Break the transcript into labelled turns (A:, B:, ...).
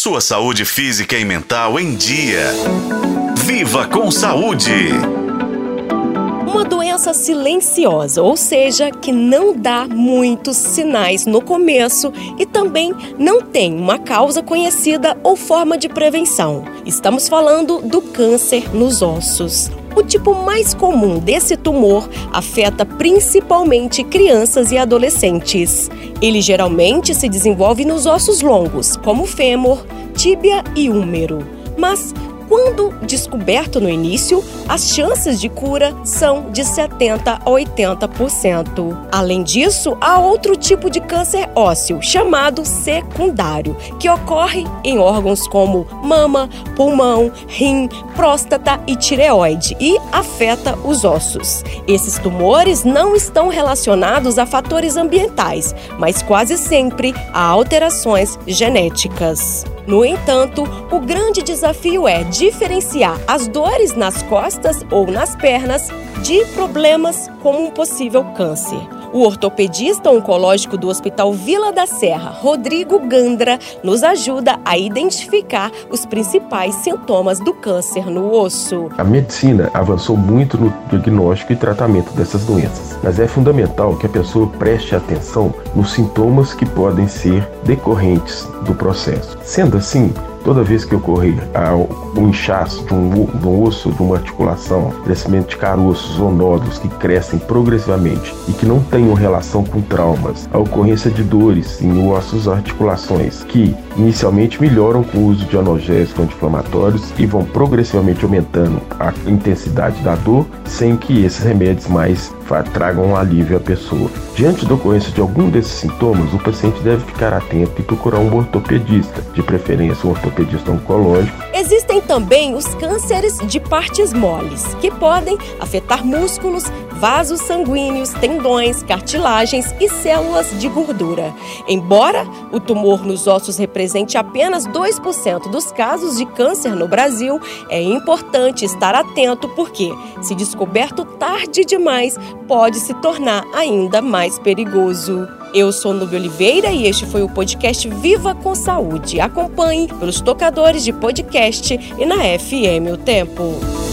A: sua saúde física e mental em dia. Viva com saúde!
B: Uma doença silenciosa, ou seja, que não dá muitos sinais no começo e também não tem uma causa conhecida ou forma de prevenção. Estamos falando do câncer nos ossos. O tipo mais comum desse tumor afeta principalmente crianças e adolescentes. Ele geralmente se desenvolve nos ossos longos, como fêmur, tíbia e úmero. Mas quando descoberto no início, as chances de cura são de 70 a 80%. Além disso, há outro tipo de câncer ósseo, chamado secundário, que ocorre em órgãos como mama, pulmão, rim, próstata e tireoide e afeta os ossos. Esses tumores não estão relacionados a fatores ambientais, mas quase sempre a alterações genéticas. No entanto, o grande desafio é diferenciar as dores nas costas ou nas pernas de problemas como um possível câncer. O ortopedista oncológico do Hospital Vila da Serra, Rodrigo Gandra, nos ajuda a identificar os principais sintomas do câncer no osso.
C: A medicina avançou muito no diagnóstico e tratamento dessas doenças, mas é fundamental que a pessoa preste atenção nos sintomas que podem ser decorrentes do processo. Sendo assim, Toda vez que ocorrer um inchaço de um, osso, de uma articulação, crescimento de caroços ou nódulos que crescem progressivamente e que não tenham relação com traumas, a ocorrência de dores em ossos ou articulações que inicialmente melhoram com o uso de analgésicos anti-inflamatórios e vão progressivamente aumentando a intensidade da dor sem que esses remédios mais tragam um alívio à pessoa. Diante da ocorrência de algum desses sintomas, o paciente deve ficar atento e procurar um ortopedista, de preferência um ortopedista oncológico.
B: Existem também os cânceres de partes moles, que podem afetar músculos, vasos sanguíneos, tendões, cartilagens e células de gordura. Embora o tumor nos ossos represente apenas 2% dos casos de câncer no Brasil, é importante estar atento porque, se descoberto tarde demais, pode se tornar ainda mais perigoso. Eu sou Nubia Oliveira e este foi o podcast Viva com Saúde. Acompanhe pelos tocadores de podcast e na FM O Tempo.